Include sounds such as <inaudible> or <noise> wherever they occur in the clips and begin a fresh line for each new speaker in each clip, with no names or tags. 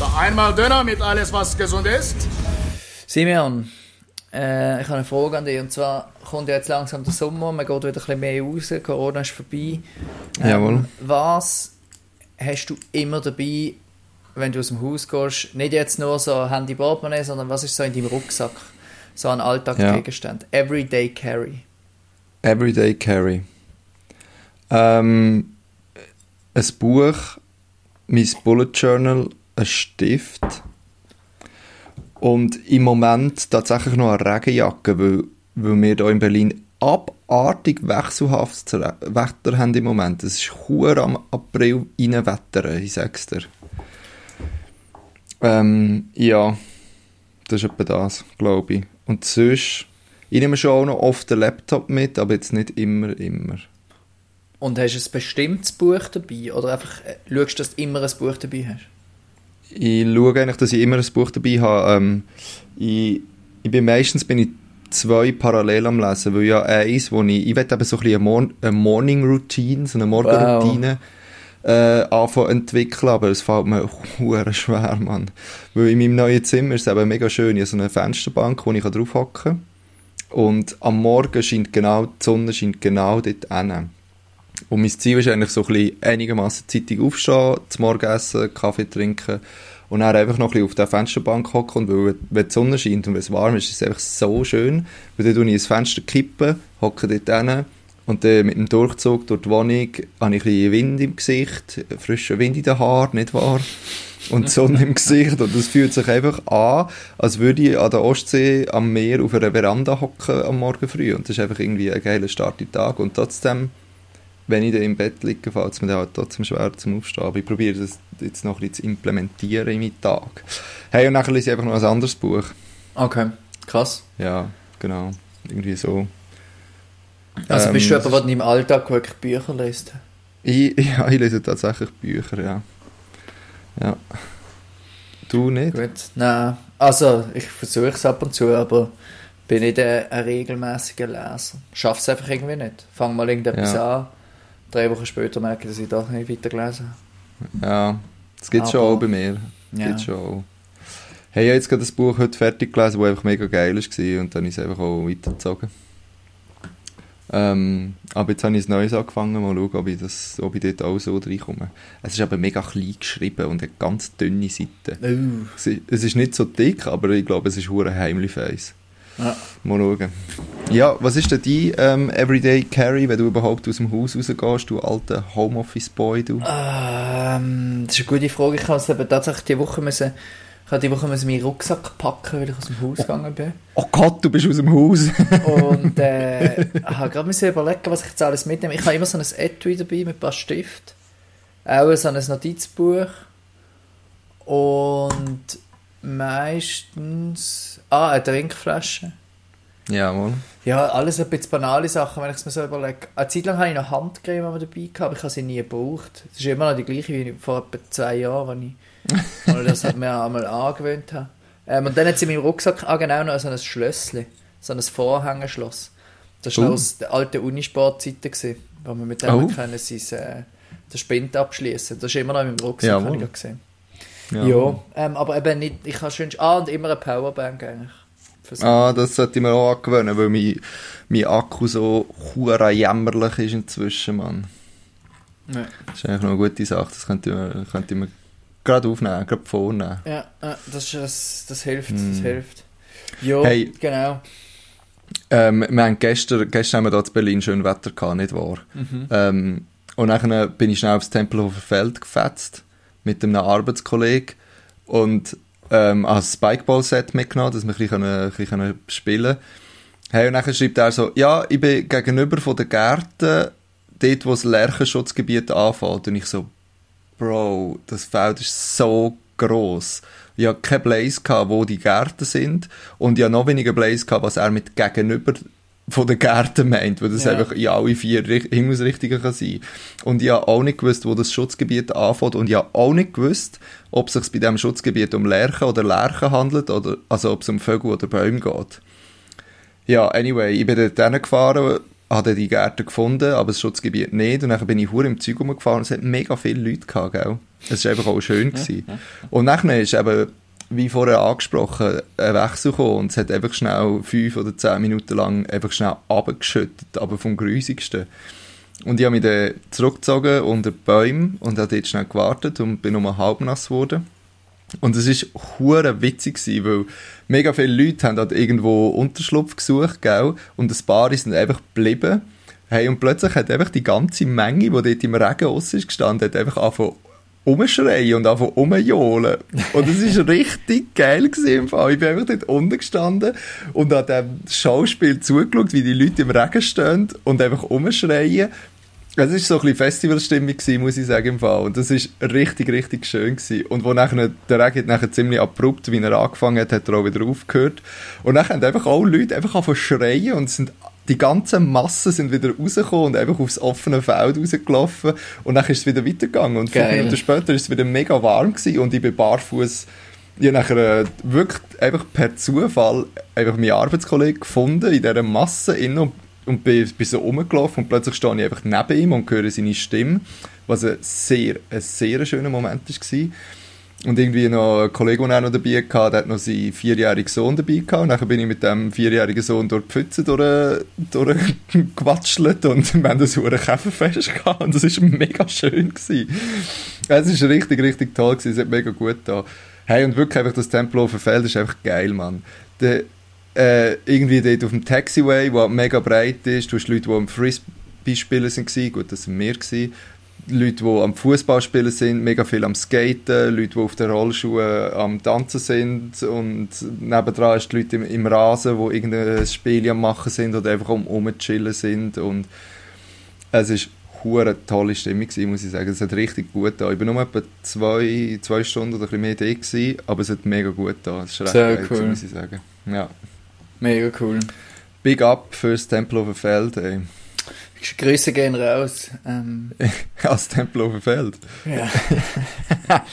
Da einmal Döner mit alles, was gesund ist.
Simeon, äh, ich habe eine Frage an dich. Und zwar kommt ja jetzt langsam der Sommer, man geht wieder ein bisschen mehr raus, Corona ist vorbei. Ähm,
Jawohl.
Was hast du immer dabei, wenn du aus dem Haus gehst? Nicht jetzt nur so Handy, Portemonnaie, sondern was ist so in deinem Rucksack? So ein Alltagsgegenstand. Everyday Carry.
Everyday Carry. Ähm, ein Buch, mein Bullet Journal, ein Stift und im Moment tatsächlich noch eine Regenjacke, weil, weil wir hier in Berlin abartig wechselhaftes Wetter haben im Moment. Es ist hure am April reinwettern, ich sag's dir. Ähm, ja, das ist etwa das, glaube ich. Und sonst, ich nehme schon auch noch oft den Laptop mit, aber jetzt nicht immer, immer.
Und hast du ein bestimmtes Buch dabei? Oder einfach äh, schaust du, dass du immer ein Buch dabei hast?
Ich schaue eigentlich, dass ich immer ein Buch dabei habe. Ähm, ich, ich bin meistens bin ich zwei parallel am lesen, weil ja eins, wo ich, ich will eben so ein bisschen eine, Mor eine Morning Routine, so eine Morgenroutine wow. äh, anfangen entwickeln, aber es fällt mir <laughs> hure schwer, Mann. Weil in meinem neuen Zimmer ist es eben mega schön, ich habe so eine Fensterbank, wo ich drauf hocken kann und am Morgen scheint genau, die Sonne scheint genau dort hin. Und mein Ziel ist eigentlich so ein bisschen einigermaßen zeitig aufstehen, zum Morgenessen, Kaffee trinken und dann einfach noch ein bisschen auf der Fensterbank hocken. Und weil, wenn die Sonne scheint und wenn es warm ist, ist es einfach so schön, weil dann tue ich ins Fenster kippen, hocke dort hin. Und dann mit dem Durchzug durch die Wohnung habe ich ein bisschen Wind im Gesicht, frischen Wind in den Haaren, nicht wahr? Und die Sonne im Gesicht. Und es fühlt sich einfach an, als würde ich an der Ostsee am Meer auf einer Veranda hocken am Morgen früh. Und das ist einfach irgendwie ein geiler Start in den Tag. Und trotzdem wenn ich dann im Bett liege, fällt es mir dann halt trotzdem schwer zum Aufstehen. Aber ich probiere das jetzt noch ein bisschen zu implementieren in meinen Tag. Hey, und nachher lese ich einfach noch ein anderes Buch.
Okay, krass.
Ja, genau. Irgendwie so.
Also ähm, bist du jemand, der in deinem Alltag wirklich Bücher liest?
Ich, <laughs> ja, ich lese tatsächlich Bücher, ja. Ja. Du nicht?
Gut. Nein, also ich versuche es ab und zu, aber bin nicht ein, ein regelmäßiger Leser. Schaff's einfach irgendwie nicht. Fang mal irgendetwas ja. an drei Wochen später merke ich, dass ich doch nicht weitergelesen
habe. Ja, das gibt es schon auch bei mir. Das ja. schon auch. Hey, ich habe jetzt gerade das Buch heute fertig gelesen, das einfach mega geil war und dann ist es einfach auch weitergezogen. Ähm, aber jetzt habe ich ein Neues angefangen, mal schauen, ob ich, das, ob ich dort auch so reinkomme. Es ist aber mega klein geschrieben und hat ganz dünne Seiten. Uh. Es, ist, es, ist nicht so dick, aber ich glaube, es ist hure heimlich face. Ja. Mal schauen. Ja, was ist denn dein ähm, Everyday Carry, wenn du überhaupt aus dem Haus rausgehst, du alter Homeoffice-Boy, du?
Ähm, das ist eine gute Frage. Ich habe eben tatsächlich die Woche müssen, ich habe die Woche müssen meinen Rucksack packen, weil ich aus dem Haus gegangen bin.
Oh Gott, du bist aus dem Haus!
und äh, <laughs> ich habe gerade müssen überlegen, was ich jetzt alles mitnehme. Ich habe immer so ein Etui dabei mit ein paar Stiften. Auch so ein Notizbuch. Und meistens... Ah, eine Trinkflasche.
Jawohl.
Ja, alles ein bisschen banale Sachen, wenn ich es mir so überlege. Eine Zeit lang hatte ich noch Handcreme dabei, gehabt, aber ich habe sie nie gebraucht. Das ist immer noch die gleiche wie vor etwa zwei Jahren, als ich, <laughs> das mir einmal angewöhnt habe. Ähm, und dann hat sie in meinem Rucksack auch genau noch so ein Schlössli, so ein Vorhängeschloss. Das war uh. aus der alten Unisportzeiten, wo wir mit dem oh. können sein, äh, den Spind abschließen. Das ist immer noch in meinem Rucksack, ja, habe ich gesehen. Ja, ja ähm, aber eben nicht, ich habe schon, ah, und immer eine Powerbank eigentlich.
Ah, das sollte ich mir auch angewöhnen, weil mein, mein Akku so hure jämmerlich ist inzwischen, Mann. Ja. Das ist eigentlich noch eine gute Sache, das könnte man, könnte man gerade aufnehmen, gerade vornehmen.
Ja, das, das, das hilft, mm. das hm. hilft. Ja, hey, genau.
Ähm, wir haben gestern, gestern haben wir hier in Berlin schön Wetter gehabt, nicht wahr? Mhm. Ähm, und dann bin ich schnell aufs Tempelhofer Feld gefetzt mit einem Arbeitskollegen und ähm, als Spikeball-Set mitgenommen, dass wir ein bisschen, ein bisschen spielen können. Und dann schreibt er so, ja, ich bin gegenüber von den Gärten, dort, wo das Lärchenschutzgebiet anfängt. Und ich so, Bro, das Feld ist so gross. Ich hatte keinen Blaze, gehabt, wo die Gärten sind. Und ich hatte noch weniger Blaze, gehabt, was er mit gegenüber von den Gärten meint, weil das ja. einfach in alle vier Himmelsrichtungen kann sein. Und ich habe auch nicht gewusst, wo das Schutzgebiet anfängt und ich habe auch nicht gewusst, ob es sich bei diesem Schutzgebiet um Lerchen oder Lerchen handelt, oder, also ob es um Vögel oder Bäume geht. Ja, anyway, ich bin dort gefahren habe die Gärten gefunden, aber das Schutzgebiet nicht. Und dann bin ich hure im Zeug rumgefahren und es hat mega viele Leute gehabt, gell? Es war einfach auch schön. Gewesen. Und dann ist eben, wie vorher angesprochen, ein Wechsel gekommen und es hat einfach schnell fünf oder zehn Minuten lang einfach schnell abgeschüttet, aber vom Grusigsten. Und ich habe mich dann zurückgezogen unter die Bäume und habe dort schnell gewartet und bin um halb nass geworden. Und es war hure witzig, gewesen, weil mega viele Leute haben dort irgendwo Unterschlupf gesucht, gell? Und ein paar sind einfach geblieben. Hey, und plötzlich hat einfach die ganze Menge, die dort im Regen raus ist gestanden, hat einfach angefangen umschreien und einfach umjohlen. Und es war richtig geil im Fall. Ich bin einfach dort unten gestanden und an dem Schauspiel zugeschaut, wie die Leute im Regen stehen und einfach umschreien. Es war so ein bisschen Festivalstimmung, muss ich sagen, im Fall. Und das war richtig, richtig schön. Gewesen. Und wo nachher, der Regen nachher ziemlich abrupt, wie er angefangen hat, hat er auch wieder aufgehört. Und dann haben einfach alle Leute einfach angefangen schreien und sind die ganzen Massen sind wieder rausgekommen und einfach aufs offene Feld rausgelaufen. Und dann ist es wieder weitergegangen. Und fünf Minuten später ist es wieder mega warm gewesen und ich bin barfuß ich habe nachher äh, wirklich einfach per Zufall einfach meinen Arbeitskollegen gefunden in dieser Masse innen und bin, bin so rumgelaufen und plötzlich stehe ich einfach neben ihm und höre seine Stimme, was ein sehr, ein sehr schöner Moment war. Und irgendwie noch ein Kollege, der auch noch dabei hatte, der hat noch seinen vierjährigen Sohn dabei gehabt. Und dann bin ich mit dem vierjährigen Sohn durch die Pfütze durch, durchgewatschelt <laughs> und wir haben das ein Käferfest gehabt und das war mega schön. Es war richtig, richtig toll gewesen. Es hat mega gut da. Hey, und wirklich einfach das Tempelhofer Feld ist einfach geil, Mann. Der, äh, irgendwie dort auf dem Taxiway, der mega breit ist. Du hast Leute, die am Frisbee spielen waren, gut, das waren wir. Leute, die am Fußball spielen sind, mega viel am Skaten, Leute, die auf den Rollschuhen am Tanzen sind und nebendran ist die Leute im, im Rasen, die irgendein Spiel am machen sind oder einfach um rumchillen sind und es ist eine tolle Stimmung gewesen, muss ich sagen. Es hat richtig gut da. Ich bin nur etwa zwei, zwei Stunden oder ein bisschen mehr da gewesen, aber es hat mega gut da. Es ist recht
Sehr
geil,
cool.
muss ich sagen. Ja.
Mega cool.
Big up fürs Tempelhofer Feld, ey.
Grüße gehen raus. Ähm, <laughs>
Als Tempelhofer Feld.
ja. <laughs>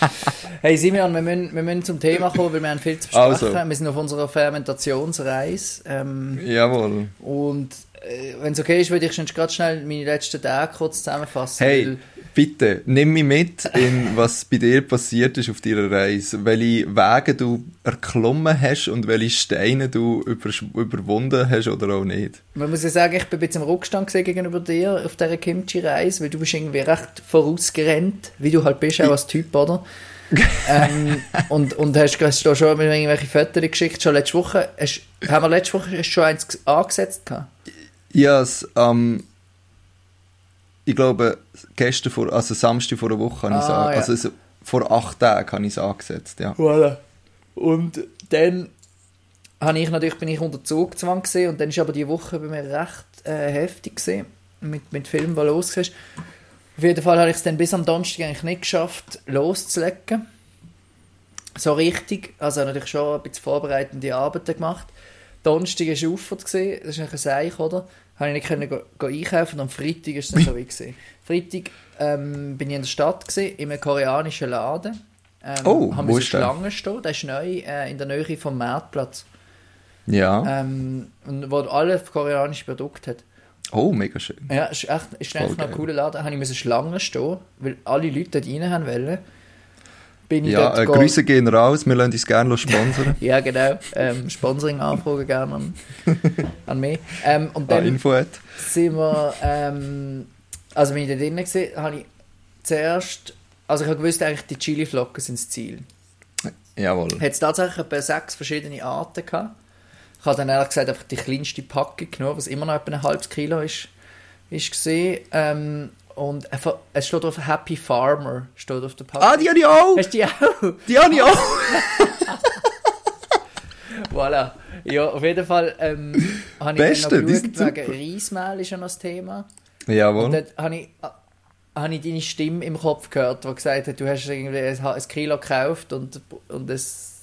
hey Simeon, wir müssen, wir müssen zum Thema kommen, weil wir haben viel zu besprechen.
Also.
Wir sind auf unserer Fermentationsreise. Ähm,
Jawohl.
und äh, wenn es okay ist, würde ich schon gerade schnell meine letzten Tage kurz zusammenfassen.
Hey, bitte, nimm mich mit in was bei dir passiert ist auf deiner Reise. Welche Wege du erklommen hast und welche Steine du über, überwunden hast oder auch nicht.
Man muss ja sagen, ich bin ein bisschen im Rückstand gegenüber dir auf dieser Kimchi-Reise, weil du bist irgendwie recht vorausgerannt, wie du halt bist, auch als Typ, oder? <laughs> ähm, und, und hast, hast du schon irgendwelche Fotos geschickt, schon letzte Woche, hast, haben wir letzte Woche schon eins angesetzt gehabt?
Ja, es, ähm, ich glaube, gestern vor, also Samstag vor einer Woche habe ich es
Ah,
an-
ja.
also es- vor acht Tagen habe ich es angesetzt, ja.
Voilà. Und dann habe ich natürlich, bin ich unter Zugzwang gesehen und dann ist aber die Woche bei mir recht äh, heftig gesehen mit, mit Filmen, die los ist. Auf jeden Fall habe ich es dann bis am Donnerstag eigentlich nicht geschafft, loszulegen. So richtig. Also habe natürlich schon ein bisschen vorbereitende Arbeiten gemacht. Donnerstag war Auffahrt, gewesen. das ist ein Seich, oder? Habe ich nicht können go, go einkaufen und am Freitag ist es dann so wie. Freitag ähm, bin ich in der Stadt gewesen, in einem koreanischen Laden. Ähm,
Oh,
haben wir? Schlange stehen. Der ist neu äh, in der Nähe vom Marktplatz.
Ja.
Ähm, und wo alle koreanische Produkte hat.
Oh, mega schön.
Ja, ist echt ist noch ein cooler Laden. Habe ich müssen Schlange stehen, weil alle Leute dort rein haben wollen. Bin ich
Ja,
dort
äh, Grüße gehen raus, wir lassen uns gerne sponsern. <laughs>
Ja, genau. Ähm, Sponsoring-Anfragen gerne an, <laughs> an mich. Ähm, und
ah,
dann
Info hat.
sind wir, ähm, also wenn ich da drinnen gesehen habe ich zuerst, also ich habe gewusst, eigentlich die Chili-Flocken sind das Ziel.
Jawohl.
Hat es tatsächlich etwa sechs verschiedene Arten gehabt. Ich habe dann ehrlich gesagt einfach die kleinste Packung genommen, was immer noch etwa ein halbes Kilo ist, ist gesehen. Ähm, und einfach- es steht auf Happy Farmer, steht auf der Packung.
Ah, die habe ich auch!
Hast du die auch?
Die habe ich auch! <laughs>
Voilà. Ja, auf jeden Fall ähm, habe ich
Beste,
dann noch geschaut, wegen Reismehl ist ja noch das Thema. Und
Jawohl.
dort habe ich, äh, habe ich deine Stimme im Kopf gehört, die gesagt hat, du hast irgendwie ein, Kilo gekauft und, und es,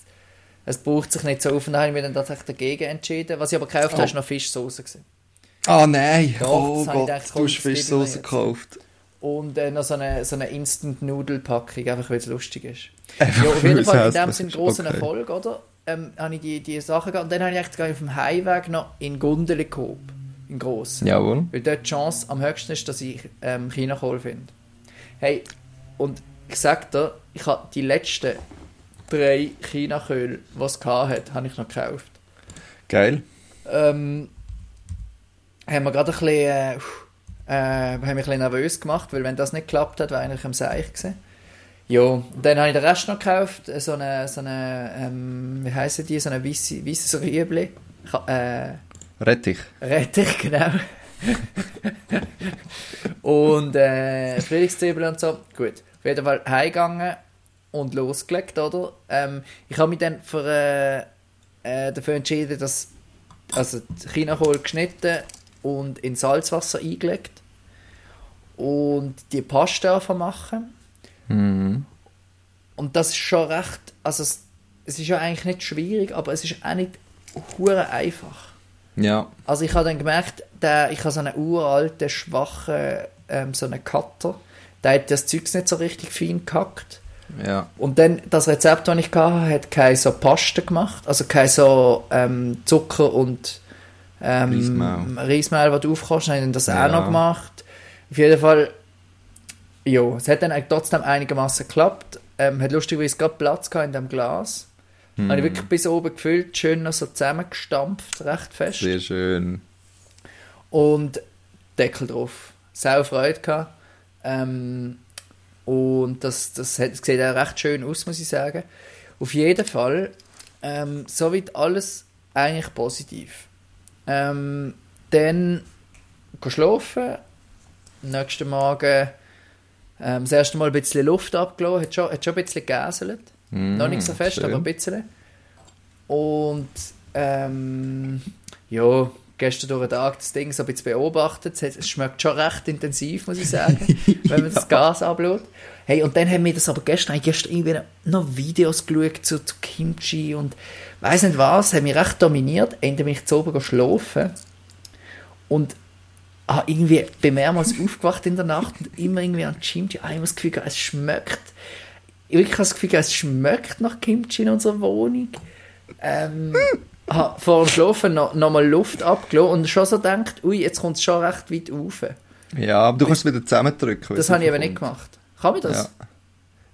es braucht sich nicht so auf. Und dann habe ich mich dann tatsächlich dagegen entschieden. Was ich aber gekauft
Oh.
habe, ist noch Fischsoße.
Ah, nein!
Doch,
oh Gott,
gedacht,
du hast Fischsoße gekauft.
Und äh, noch so eine, so eine Instant-Nudel-Packung, einfach weil es lustig ist.
Einfach
Ja, auf jeden Fall in dem Sinn
ist.
grossen
Okay.
Erfolg, oder? Ähm, habe ich die, die Sachen gehabt. Und dann habe ich echt auf dem Heimweg noch in Gundeli gehoben. in grossen.
Jawohl.
Weil dort die Chance am höchsten ist, dass ich ähm, China-Kohl finde. Hey, und ich sag dir, ich habe die letzten drei China-Köhl, die es hat, habe ich noch gekauft.
Geil.
Ähm, haben wir gerade ein bisschen, äh, äh, haben mich ein bisschen nervös gemacht, weil wenn das nicht geklappt hat, wäre eigentlich am Seich gewesen. Ja, dann habe ich den Rest noch gekauft, so eine, so eine ähm, wie heissen die, so eine weisse, weisses Rüebli. Äh,
Rettich.
Rettich, genau. <laughs> und äh, Frühlingszwiebeln und so. Gut, auf jeden Fall heimgegangen und losgelegt, oder? Ähm, ich habe mich dann für, äh, äh, dafür entschieden, dass also Chinakohl geschnitten und in Salzwasser eingelegt und die Pasta machen.
Mhm.
Und das ist schon recht, also es, es ist ja eigentlich nicht schwierig, aber es ist auch nicht hure einfach.
Ja.
Also ich habe dann gemerkt, der, ich habe so einen uralten, schwachen, ähm, so einen Cutter, der hat das Zeug nicht so richtig fein gehackt.
Ja.
Und dann, das Rezept, das ich hatte, hat keine so Paste gemacht, also kein so ähm, Zucker und ähm,
Reismehl.
Reismehl, das du aufkochst, habe ich dann das
Ja.
auch noch gemacht. Auf jeden Fall, ja, es hat dann trotzdem einigermaßen geklappt. Ähm, hat lustigerweise gerade Platz gehabt in dem Glas.
Hm.
Habe ich wirklich bis oben gefüllt, schön noch so zusammengestampft, recht fest.
Sehr schön.
Und Deckel drauf. Sau Freude gehabt. Ähm, und das, das, hat, das sieht auch recht schön aus, muss ich sagen. Auf jeden Fall, ähm, soweit alles eigentlich positiv. Ähm, dann schlafen. Am nächsten Morgen ähm, das erste Mal ein bisschen Luft abgelassen. Hat schon, hat schon ein bisschen gegäselt.
Mm,
Noch nicht so fest,
schön.
aber ein bisschen. Und ähm, ja, gestern durch den Tag das Ding so ein bisschen beobachtet. Es schmeckt schon recht intensiv, muss ich sagen, <laughs> wenn man das Gas ablädt. Hey, und dann haben wir das aber gestern, gestern irgendwie noch Videos geschaut zu, zu Kimchi und weiß nicht was, haben mich recht dominiert. Ende bin ich zu oben schlafen und habe irgendwie bin mehrmals aufgewacht in der Nacht und immer irgendwie an Kimchi. Ah, Ich habe das Gefühl, es schmeckt. Ich wirklich habe das Gefühl, es schmeckt nach Kimchi in unserer Wohnung. Ähm, habe vor dem Schlafen noch, noch mal Luft abgelassen und schon so gedacht, ui, jetzt kommt es schon recht weit rauf.
Ja, aber du kannst es wieder zusammendrücken.
Das habe ich eben nicht gemacht. Kann man das?
Ja.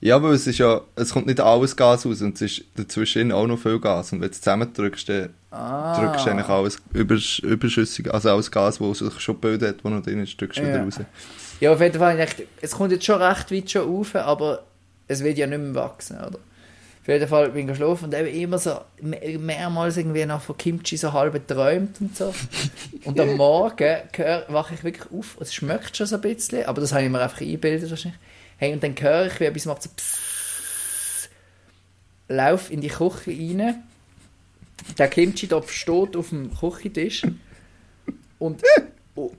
Ja, weil es ist ja, es kommt nicht alles Gas raus und es ist dazwischen auch noch viel Gas. Und wenn du es zusammendrückst, dann
Ah.
drückst du eigentlich alles übersch überschüssig, also alles Gas, das sich schon gebildet hat, das noch drin ist, drückst du wieder
Ja.
raus.
Ja, auf jeden Fall, ich es kommt jetzt schon recht weit schon rauf, aber es wird ja nicht mehr wachsen, oder? Auf jeden Fall bin ich geschlafen und eben immer so me- mehrmals irgendwie noch von Kimchi so halb geträumt und so. Und am <laughs> Morgen wache ich wirklich auf, es schmeckt schon so ein bisschen, aber das habe ich mir einfach eingebildet wahrscheinlich. Hey, und dann höre ich, wie etwas macht so pssst, lauf in die Küche rein, der Kimchi-Topf steht auf dem Küchentisch und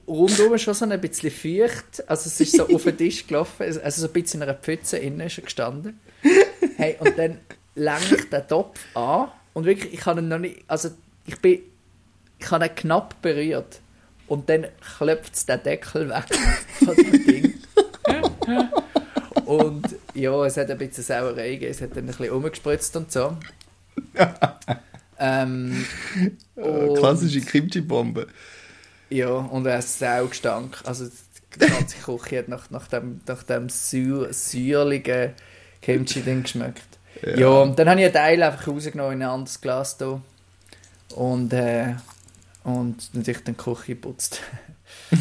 rundum ist schon so ein bisschen feucht. Also es ist so auf den Tisch gelaufen, also so ein bisschen in einer Pfütze innen ist er gestanden. Hey, und dann länge ich den Topf an und wirklich, ich habe ihn noch nicht, also ich bin, ich habe ihn knapp berührt und dann klopft es den Deckel weg von dem Ding. <laughs> Und ja, es hat ein bisschen Sauerei gegeben, es hat dann ein bisschen umgespritzt und so. <laughs> ähm, und-
Klassische Kimchi-Bombe.
ja, und ein Saugestank. Also die ganze Küche hat nach, nach dem, nach dem säu säuerlichen Kimchi-Ding geschmeckt. Ja. und dann habe ich einen Teil einfach rausgenommen in ein anderes Glas da. Und, äh, und natürlich die Küche geputzt. <laughs>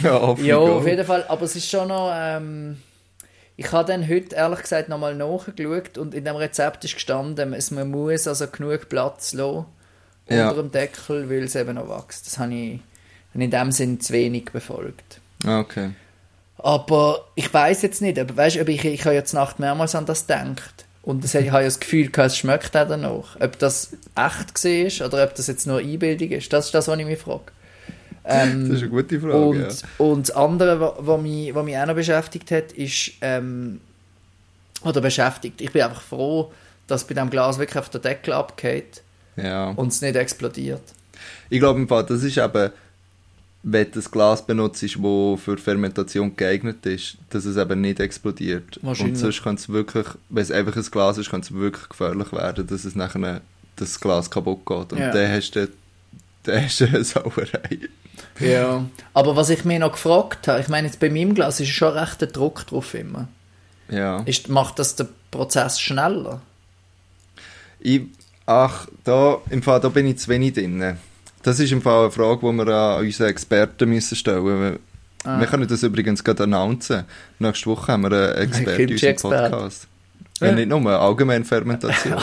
Ja, auf
ja, auf jeden Fall. Aber es ist schon noch... Ähm, ich habe dann heute ehrlich gesagt nochmal nachgeschaut und in dem Rezept ist gestanden, es, man muss also genug Platz lassen
Ja.
unter dem Deckel, weil es eben noch wächst. Das habe ich in dem Sinn zu wenig befolgt.
Ah, Okay.
Aber ich weiß jetzt nicht, aber weißt, ob ich, ich habe jetzt Nacht mehrmals an das gedacht. Und das, ich habe ja das Gefühl, es schmeckt auch danach. Ob das echt war oder ob das jetzt nur Einbildung ist. Das ist das, was ich mich frage. Ähm,
Das ist eine gute Frage,
und,
ja.
und das andere, was, mich, was mich auch noch beschäftigt hat, ist, ähm, oder beschäftigt, ich bin einfach froh, dass bei diesem Glas wirklich auf der Deckel abgeht
Ja.
und es nicht explodiert.
Ich glaube im Fall, das ist eben, wenn du das Glas benutzt, das für Fermentation geeignet ist, dass es eben nicht explodiert. Und sonst kann es wirklich, wenn es einfach ein Glas ist, kann es wirklich gefährlich werden, dass es nachher das Glas kaputt geht. Und
Ja.
dann hast du, dann hast du eine <laughs> Sauerei.
Ja. Aber was ich mir noch gefragt habe, ich meine, jetzt bei meinem Glas ist schon recht der Druck drauf immer.
Ja.
Ist, macht das den Prozess schneller?
Ich, ach, da, im Fall, da bin ich zu wenig drin. Das ist im Fall eine Frage, die wir an unsere Experten müssen stellen müssen.
Ah.
Wir können das übrigens gerade announcen. Nächste Woche haben wir einen Experten in unserem. Podcast. Ja, nicht nur, <laughs> allgemein Fermentation.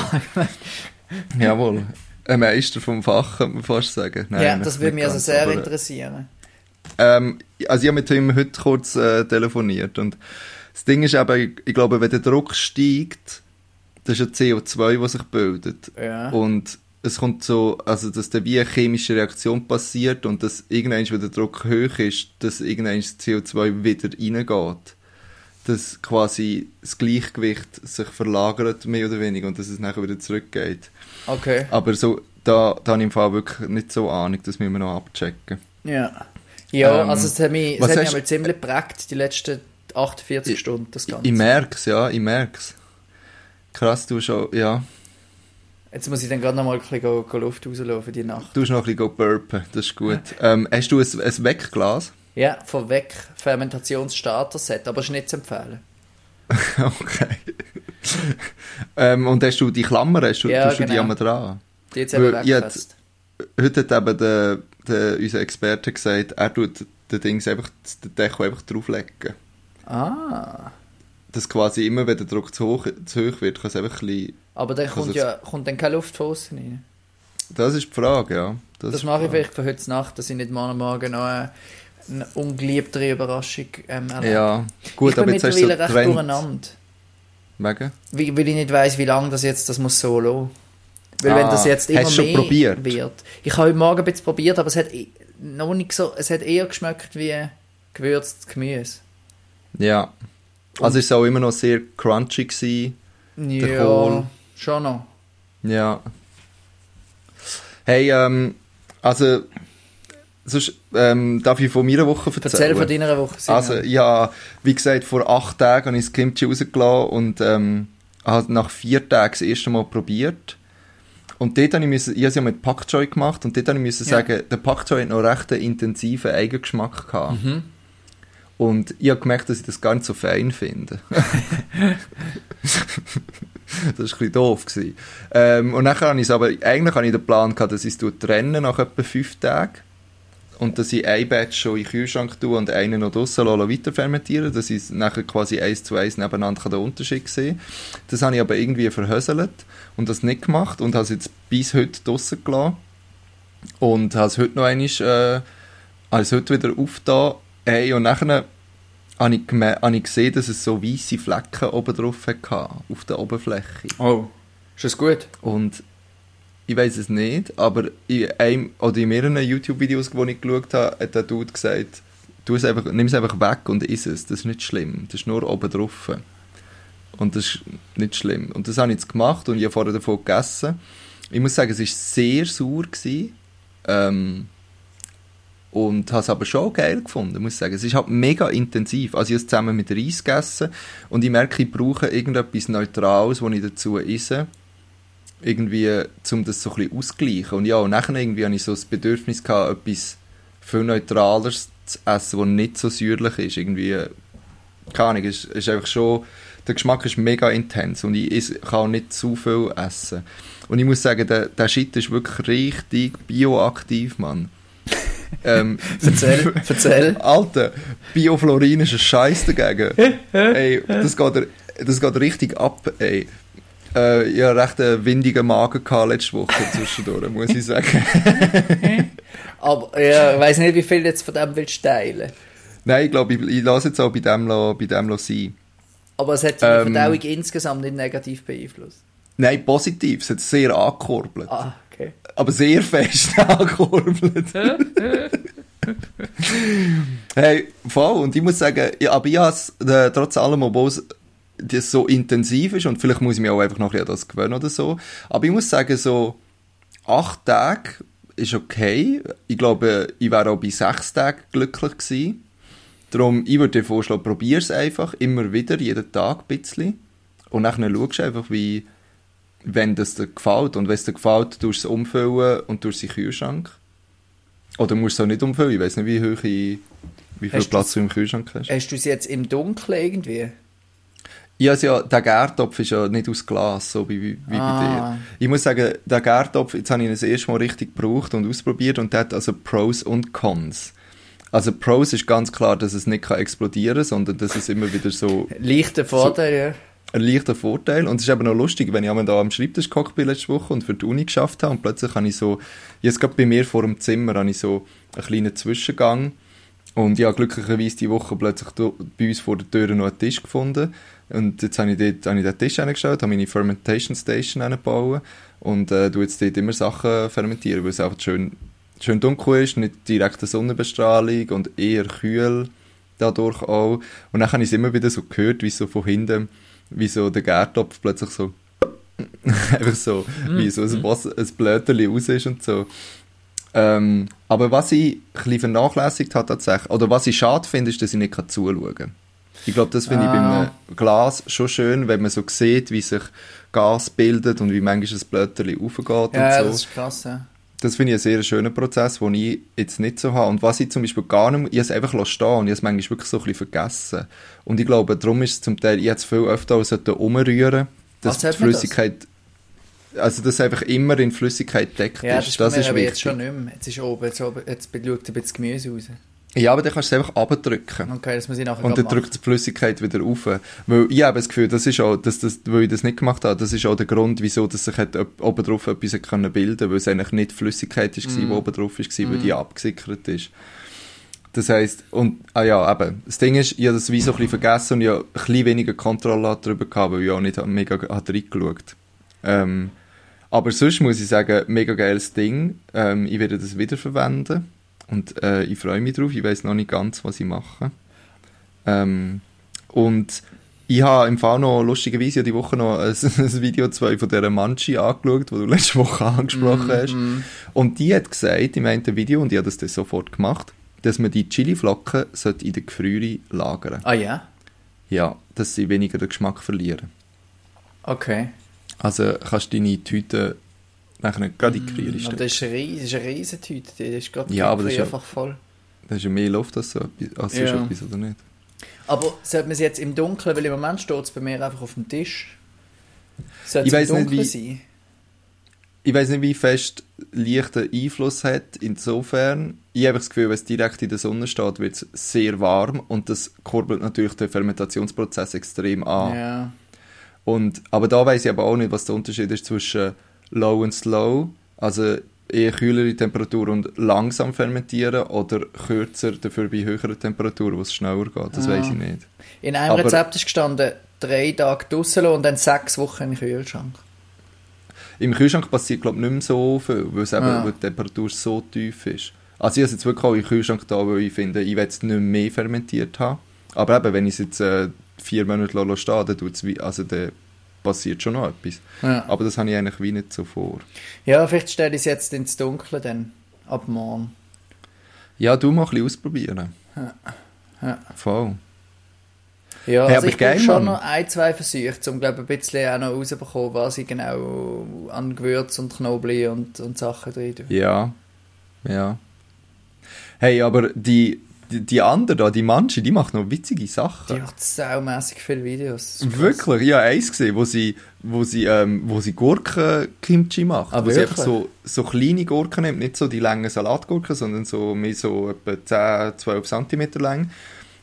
Jawohl. Ein Meister vom Fach, könnte man fast sagen. Nein,
ja, das würde mich also sehr
aber, äh,
interessieren.
Ähm, also ich habe mit ihm heute kurz äh, telefoniert und das Ding ist eben, ich, ich glaube, wenn der Druck steigt, das ist ja CO2, was sich bildet.
Ja.
Und es kommt so, also dass da wie eine chemische Reaktion passiert und dass irgendwann, wenn der Druck hoch ist, dass irgendwann das CO2 wieder reingeht. Dass quasi das Gleichgewicht sich verlagert, mehr oder weniger, und dass es nachher wieder zurückgeht.
Okay.
Aber so, da, da habe ich im Fall wirklich nicht so Ahnung, das müssen wir noch abchecken.
Ja. Ja,
Ähm,
also es hat mich, es hat mich einmal ziemlich geprägt, die letzten 48 Stunden, das
Ich,
Ganze.
ich merke es, ja, ich merke es. Krass, du schon, ja.
Jetzt muss ich dann gerade noch mal ein bisschen Luft rauslassen für die Nacht.
Du hast noch ein bisschen burpen, das ist gut. ähm, hast du ein, ein Wegglas?
Ja, vorweg Fermentationsstarter-Set, aber ist nicht zu empfehlen. <laughs>
okay. ähm, und hast du die Klammer, hast du,
Ja,
du die
genau.
einmal dran?
Die jetzt eben weggefasst.
Heute hat eben der, der, unser Experte gesagt, er tut den Dings einfach, den Deckel einfach drauflegen.
Ah.
Dass quasi immer, wenn der Druck zu hoch, zu hoch wird, kann es einfach ein bisschen...
Aber dann kommt, ja, kommt dann keine Luft von außen rein.
Das ist die Frage, ja.
Das,
die
mache ich vielleicht für heute Nacht, dass ich nicht morgen Morgen noch eine, ungeliebtere Überraschung ähm, erlebe.
Ja, gut,
ich bin
aber jetzt hast du
recht
Trend...
durcheinander.
Wegen?
Weil, weil ich nicht weiss, wie lange das jetzt das muss so lassen. Weil
Ah,
wenn das jetzt immer mehr
probiert?
wird. Ich habe heute Morgen ein bisschen probiert, aber es hat eh- noch nicht so, es hat eher geschmeckt wie gewürztes Gemüse.
Ja. Also ist es auch immer noch sehr crunchy gewesen.
Ja,
Kohl.
schon noch.
Ja. Hey, ähm, also, sonst, ähm, darf ich von meiner Woche erzählen?
Erzähl von deiner Woche. Simon.
Also, ja, wie gesagt, vor acht Tagen habe ich das Kimchi rausgelassen und ähm, habe nach vier Tagen das erste Mal probiert. Und dort habe ich, müssen, ich habe es ja mit Pak Choi gemacht und dort habe ich müssen
Ja.
sagen, der Pak Choi hat noch recht einen intensiven Eigengeschmack gehabt.
Mhm.
Und ich habe gemerkt, dass ich das gar nicht so fein finde. <laughs> das war ein bisschen doof. Gewesen. Ähm, und nachher habe ich es aber, eigentlich habe ich den Plan gehabt, dass ich es trennen nach etwa fünf Tagen. Und dass ich ein Batch schon in den Kühlschrank tue und einen noch draussen lasse, weiter fermentieren, dass ich nachher quasi eins zu eins nebeneinander kann den Unterschied sehen Das habe ich aber irgendwie verhöselt und das nicht gemacht und habe es jetzt bis heute draussen gelassen. Und habe es heute noch einmal, äh, es heute wieder aufgetan. Hey, und nachher habe ich, habe ich gesehen, dass es so weiße Flecken oben drauf hatte, auf der Oberfläche.
Oh, ist das gut?
Und ich weiß es nicht, aber in einem oder in mehreren YouTube-Videos, die ich geschaut habe, hat der Dude gesagt, tu es einfach, nimm es einfach weg und iss es. Das ist nicht schlimm. Das ist nur oben drauf. Und das ist nicht schlimm. Und das habe ich jetzt gemacht und ich habe vorher davon gegessen. Ich muss sagen, es war sehr sauer. Gewesen. Ähm, und habe es aber schon geil gefunden, muss ich sagen. Es ist halt mega intensiv. Also ich habe es zusammen mit Reis gegessen und ich merke, ich brauche irgendetwas Neutrales, das ich dazu esse irgendwie, um das so ein bisschen auszugleichen. Und ja, und nachher irgendwie hatte ich so das Bedürfnis gehabt, etwas viel Neutraleres zu essen, das nicht so säuerlich ist. Irgendwie, keine Ahnung, ist, ist einfach schon, der Geschmack ist mega intens und ich esse- kann auch nicht zu viel essen. Und ich muss sagen, der, der Shit ist wirklich richtig bioaktiv, Mann. <laughs> ähm,
Erzähl, erzähl.
Alter, Bioflorin ist ein Scheiß dagegen. ey, das geht, das geht richtig ab, ey. Äh, ich hatte recht einen windigen Magen gehabt letzte Woche zwischendurch, <laughs> muss ich sagen. <laughs>
Aber ja, ich weiss nicht, wie viel jetzt von dem willst du teilen.
Nein, ich glaube, ich, ich lasse jetzt auch bei dem, bei dem sein.
Aber es hat deine
Ähm.
Verdauung insgesamt nicht negativ beeinflusst.
Nein, positiv, es hat sehr angekurbelt.
Ah, okay.
Aber sehr fest <laughs> angekurbelt. hey, voll. Und ich muss sagen, ja, aber ich habe es äh, trotz allem, obwohl es das so intensiv ist und vielleicht muss ich mich auch einfach noch ein an das gewöhnen oder so. Aber ich muss sagen, so acht Tage ist okay. Ich glaube, ich wäre auch bei sechs Tagen glücklich gewesen. Darum, ich würde dir vorschlagen, probier es einfach immer wieder, jeden Tag ein bisschen. Und dann schaust du einfach, wie, wenn das dir gefällt. Und wenn es dir gefällt, tust du es umfüllen und tust es in den Kühlschrank. Oder musst du auch nicht umfüllen, ich weiß nicht, wie hoch ich, wie viel
Hast
Platz du im Kühlschrank hast.
Hast du es jetzt im Dunkeln irgendwie?
Ja, also ja, der Gärtopf ist ja nicht aus Glas, so wie, wie bei
Ah.
dir. Ich muss sagen, der Gärtopf, jetzt habe ich ihn das erste Mal richtig gebraucht und ausprobiert und der hat also Pros und Cons. Also Pros ist ganz klar, dass es nicht kann explodieren sondern dass es immer wieder so
Leichter Vorteil, ja.
ein leichter Vorteil. Und es ist eben noch lustig, wenn ich einmal da am Schreibtisch gehockt bin letzte Woche und für die Uni geschafft habe und plötzlich habe ich so, jetzt gerade bei mir vor dem Zimmer, habe ich so einen kleinen Zwischengang und ja, glücklicherweise die Woche plötzlich bei uns vor der Tür noch einen Tisch gefunden und jetzt habe ich dort habe ich den Tisch hingeschaut, habe meine Fermentation Station hingebaut und äh, tu jetzt dort immer Sachen fermentieren, weil es einfach schön, schön dunkel ist, nicht direkte Sonnenbestrahlung und eher kühl dadurch auch. Und dann habe ich es immer wieder so gehört, wie so von hinten, wie so der Gärtopf plötzlich so <laughs> einfach so, wie so ein, Wasser, ein Blöterli raus ist und so. Ähm, aber was ich ein bisschen vernachlässigt habe tatsächlich, oder was ich schade finde, ist, dass ich nicht zuschauen kann. Ich glaube, das finde ich bei
Ah.
einem Glas schon schön, wenn man so sieht, wie sich Gas bildet und wie manchmal ein Blöterli aufgeht
Ja,
und
das
so.
ist krass, ja.
Das finde ich einen sehr schönen Prozess, den ich jetzt nicht so habe. Und was ich zum Beispiel gar nicht, ich es einfach stehen und ich habe es manchmal wirklich so ein bisschen vergessen. Und ich glaube, darum ist es zum Teil, ich hätte es viel öfter sollte umrühren, dass die
man das?
Flüssigkeit, also dass einfach immer in Flüssigkeit deckt
Ja, das
ist. Das
mir
ist
aber jetzt
wichtig.
schon nicht mehr. Jetzt ist oben, jetzt, oben, jetzt schaut ein bisschen Gemüse raus.
Ja, aber dann kannst du es einfach abdrücken.
Okay, das muss ich nachher
Und dann drückt die Flüssigkeit wieder auf. Weil ich habe das Gefühl, das ist auch, dass das, weil ich das nicht gemacht habe, das ist auch der Grund, wieso dass sich hat ob- oben drauf etwas können bilden weil es eigentlich nicht Flüssigkeit ist, mm. die oben drauf ist, weil die abgesickert ist. Das heisst, und, ah ja, eben, das Ding ist, ich habe das wie so ein bisschen vergessen und ich habe ein bisschen weniger Kontrolle darüber gehabt, weil ich auch nicht mega hat reingeschaut. Ähm, aber sonst muss ich sagen, mega geiles Ding. Ähm, ich werde das wiederverwenden. Und äh, ich freue mich drauf. Ich weiß noch nicht ganz, was ich mache. Ähm, und ich habe im Fall noch lustigerweise die Woche noch ein, <laughs> ein Video zwei von dieser Manchi angeschaut, das du letzte Woche angesprochen hast. Und die hat gesagt, im einen Video, und ich habe das dann sofort gemacht, dass man die Chiliflocken in der Gefriere lagern
Ah ja?
Ja, dass sie weniger den Geschmack verlieren.
Okay.
Also kannst du deine Tüte nachher gerade in die Gefriere
Aber
stecken.
das ist eine, ries- das ist eine riesen Tüte, die ist gerade
Ja, aber das ist ja-
einfach voll.
Das ist ja mehr Luft als so etwas, als sonst
Ja.
etwas, oder nicht?
Aber sollte man es jetzt im Dunkeln, weil im Moment steht es bei mir einfach auf dem Tisch. Sollte
Ich
es im
nicht,
Dunkeln
wie-
sein?
Ich weiß nicht, wie fest Licht einen Einfluss hat. Insofern, ich habe das Gefühl, wenn es direkt in der Sonne steht, wird es sehr warm und das kurbelt natürlich den Fermentationsprozess extrem an.
Ja.
Und, aber da weiß ich aber auch nicht, was der Unterschied ist zwischen low und slow, also eher kühlere Temperatur und langsam fermentieren oder kürzer, dafür bei höheren Temperaturen, wo es schneller geht. Das
Ah.
weiß ich nicht.
In einem
Aber-
Rezept ist gestanden, drei Tage draussen und dann sechs Wochen im Kühlschrank.
Im Kühlschrank passiert, glaube ich, nicht mehr so viel, weil, es eben,
Ah.
weil die Temperatur so tief ist. Also ich habe es jetzt wirklich auch im Kühlschrank da, weil ich finde, ich will es nicht mehr fermentiert haben. Aber eben, wenn ich es jetzt äh, vier Monate lasse stehen, dann, tut's wie, also, dann passiert schon noch etwas.
Ja.
Aber das habe ich eigentlich wie nicht so vor.
ja, vielleicht stelle ich es jetzt ins Dunkle dann, ab morgen.
Ja, du mal ein bisschen ausprobieren.
Ja.
Voll.
Ja,
Hey,
also ich brauche schon noch ein, zwei Versuche, um glaube ein bisschen auch noch rauszubekommen, was ich genau an Gewürz und Knoblauch und, und Sachen drin tue.
Ja. Ja. Hey, aber die, die, die andere da, die Manche, die macht noch witzige
Die
Sachen.
macht saumässig viele Videos.
Wirklich, ich habe eins gesehen, wo sie, wo sie, ähm, wo sie Gurken-Kimchi macht.
Ah,
wo sie einfach
wirklich?
so, so kleine Gurken nimmt, nicht so die langen Salatgurken, sondern so mehr so etwa 10, 12 cm lang.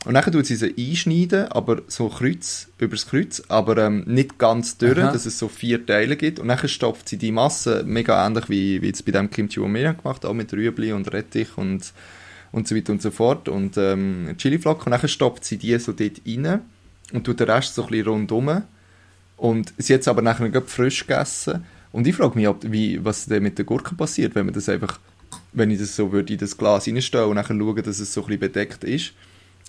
Und dann tut sie sie einschneiden, aber so Kreuz, übers Kreuz, aber ähm, nicht ganz
Aha.
dass es so vier Teile gibt. Und dann stopft sie die Masse, mega ähnlich wie, wie jetzt bei dem Kimchi, den wir gemacht haben, auch mit Rüebli und Rettich und, und so weiter und so fort und ähm, Chiliflocken. Und dann stopft sie die so dort rein und tut den Rest so ein bisschen rundum. Und sie hat es aber nachher gerade frisch gegessen. Und ich frage mich, ob, wie, was denn mit den Gurken passiert, wenn man das einfach, wenn ich das so würde in das Glas reinstellen und nachher schauen, dass es so ein bisschen bedeckt ist.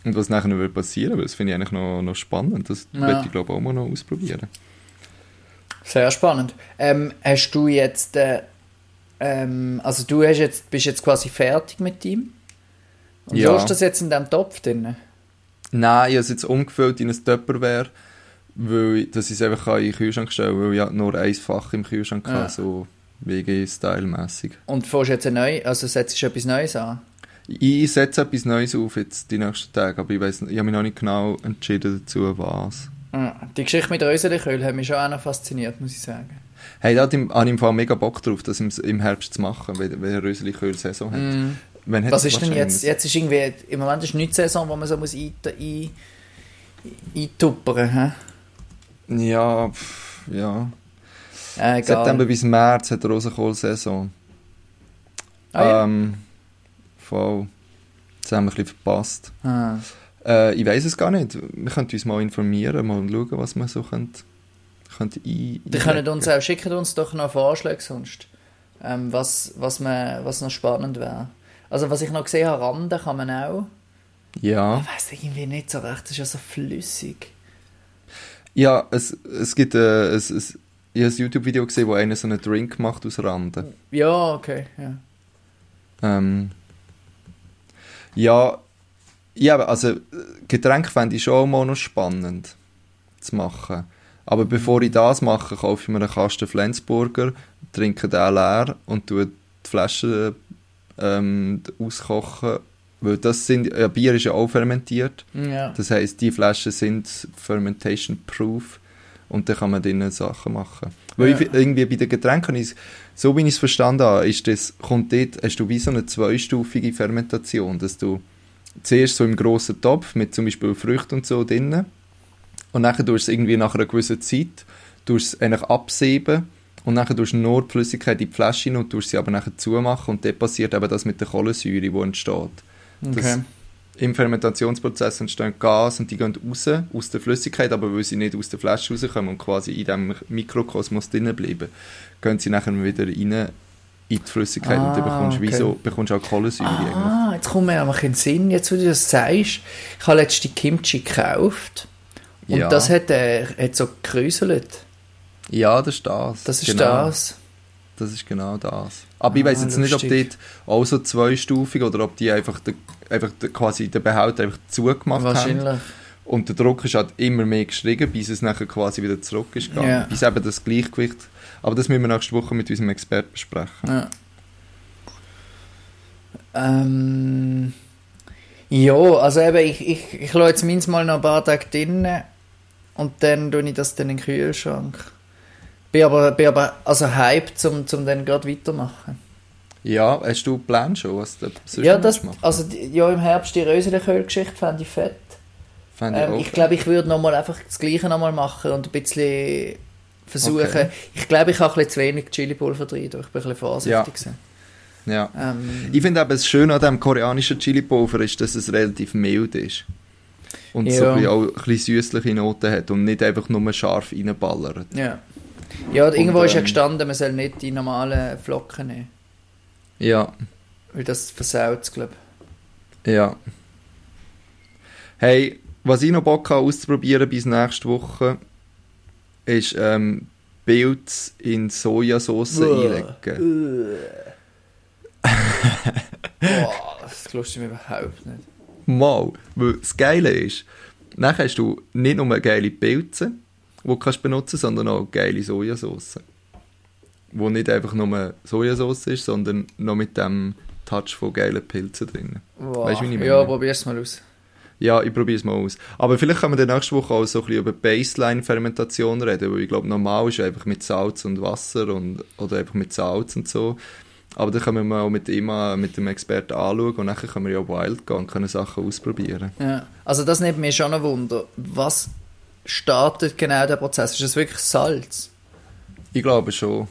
Und was nachher noch würde passieren, weil das finde ich eigentlich noch, noch spannend. Das
Ja.
werde ich glaube auch mal noch ausprobieren.
Sehr spannend. Ähm, hast du jetzt, äh, ähm, also du hast jetzt, bist jetzt quasi fertig mit ihm? Und
Ja.
ja. du das jetzt in diesem Topf drin?
Nein, ich habe es jetzt umgefüllt in ein Tupperware, weil ich, dass ich es einfach in den Kühlschrank stellen weil ich ja nur ein Fach im Kühlschrank
Ja.
habe, so WG-Style-mässig.
Und fährst jetzt ein neu, also setzt du etwas Neues an?
Ich setze etwas Neues auf jetzt die nächsten Tage, aber ich, weiss, ich habe mich noch nicht genau entschieden dazu, was.
Die Geschichte mit der Röseliköl hat mich schon auch noch fasziniert, muss ich sagen.
Hey, da habe ich im Fall mega Bock drauf, das im, im Herbst zu machen, wenn, wenn Röseli-Köhl-Saison hat.
Mm. Was ist denn jetzt? Jetzt ist irgendwie, im Moment ist nicht die Saison, wo man so muss ein, ein, eintuppern, hä?
Ja, pff, ja.
Egal.
September bis März hat Rosenkohl-Saison.
Ah, ja.
Ähm, voll. Das haben wir ein bisschen verpasst.
Ah.
Äh, ich weiß es gar nicht. Wir könnten uns mal informieren, mal schauen, was wir so könnte, könnte ein,
Die können uns auch, schicken uns doch noch Vorschläge sonst, ähm, was, was, man, was noch spannend wäre. Also was ich noch gesehen habe, Rande kann man auch.
Ja.
Ich weiß irgendwie nicht so recht, das ist ja so flüssig.
Ja, es, es gibt äh, es, es, ich habe ein YouTube-Video gesehen, wo einer so einen Drink macht aus Randen.
Ja, okay, ja.
Ähm, ja, ja, also Getränke fände ich schon mal noch spannend zu machen. Aber bevor ich das mache, kaufe ich mir einen Kasten Flensburger, trinke den leer und tue die Flasche ähm, auskochen. Weil das sind, ja, Bier ist ja auch fermentiert.
Ja.
Das heisst, die Flaschen sind fermentation proof und dann kann man drinnen Sachen machen. Weil
Ja.
ich, irgendwie bei den Getränken, ist, so wie ich es verstanden habe, ist das, kommt dort, hast du wie so eine zweistufige Fermentation, dass du zuerst so im grossen Topf mit zum Beispiel Früchten und so drinnen und dann tust du es irgendwie nach einer gewissen Zeit tust es eigentlich absieben und dann tust du nur die Flüssigkeit in die Flasche und tust sie aber nachher zumachen und dort passiert eben das mit der Kohlensäure, die entsteht. Das-
Okay.
Im Fermentationsprozess entstehen Gas und die gehen raus aus der Flüssigkeit, aber weil sie nicht aus der Flasche rauskommen und quasi in diesem Mikrokosmos drinnen bleiben, gehen sie nachher wieder rein in die Flüssigkeit und dann
Ah,
bekommst du
okay.
so, bekommst auch Kohlensäure eigentlich.
Ah, jetzt kommt mir einfach in den Sinn, jetzt wo du das sagst. Ich habe letztens Kimchi gekauft und
Ja.
das hat, äh, hat so gekräuselt.
Ja, das ist das.
Das ist
genau.
das.
Das ist genau das. Aber ich weiß
Ah,
jetzt nicht, ob
lustig.
dort auch so zweistufig oder ob die einfach, den, einfach den, quasi den Behälter einfach zugemacht haben.
Wahrscheinlich.
Und der Druck ist halt immer mehr gestiegen, bis es nachher quasi wieder zurück ist gegangen.
Ja.
Bis eben das Gleichgewicht. Aber das müssen wir nächste Woche mit unserem Experten besprechen.
Ja. Ähm, ja, also eben, ich, ich, ich lasse jetzt meins mal noch ein paar Tage drinnen und dann tue ich das dann in den Kühlschrank. Bin aber, bin aber also hyped, um, um dann gerade weitermachen.
Ja, hast du Pläne schon, was du sonst
Ja, das,
machen
also ja, im Herbst die Röseliköhl-Geschichte fände ich fett.
Fände ich
Ähm, ich glaube, ich würde nochmal einfach das Gleiche nochmal machen und ein bisschen versuchen.
Okay.
Ich glaube, ich habe ein bisschen zu wenig Chili-Pulver drin, ich bin ein bisschen vorsichtig.
Ja. ja.
Ähm,
Ich finde eben, das Schöne an diesem koreanischen Chili-Pulver ist, dass es relativ mild ist. Und so
Ja.
ein bisschen auch ein bisschen süßliche Noten hat und nicht einfach nur scharf reinballert.
ja. Ja, irgendwo ist ja gestanden, man soll nicht die normalen Flocken nehmen.
Ja,
Weil das versaut es, glaube
ja. Hey, was ich noch Bock habe auszuprobieren bis nächste Woche, ist ähm, Pilz in Sojasauce einlegen. <laughs>
Boah, das lustet mich überhaupt nicht.
Mal. Weil das Geile ist, dann hast du nicht nur geile Pilze, die du kannst benutzen sondern auch geile Sojasauce. Wo nicht einfach nur Sojasauce ist, sondern noch mit dem Touch von geilen Pilzen drin.
Wow.
Weißt du, wie ich
Ja,
meine?
probier's mal aus.
Ja, ich probiere es mal aus. Aber vielleicht können wir dann nächste Woche auch so ein bisschen über Baseline-Fermentation reden, weil ich glaube, normal ist einfach mit Salz und Wasser und, oder einfach mit Salz und so. Aber dann können wir mal mit äh, mit dem Experten anschauen und dann können wir ja wild gehen und können Sachen ausprobieren.
Ja. Also das nimmt mir schon ein Wunder. Was startet genau der Prozess? Ist das wirklich Salz?
Ich glaube schon.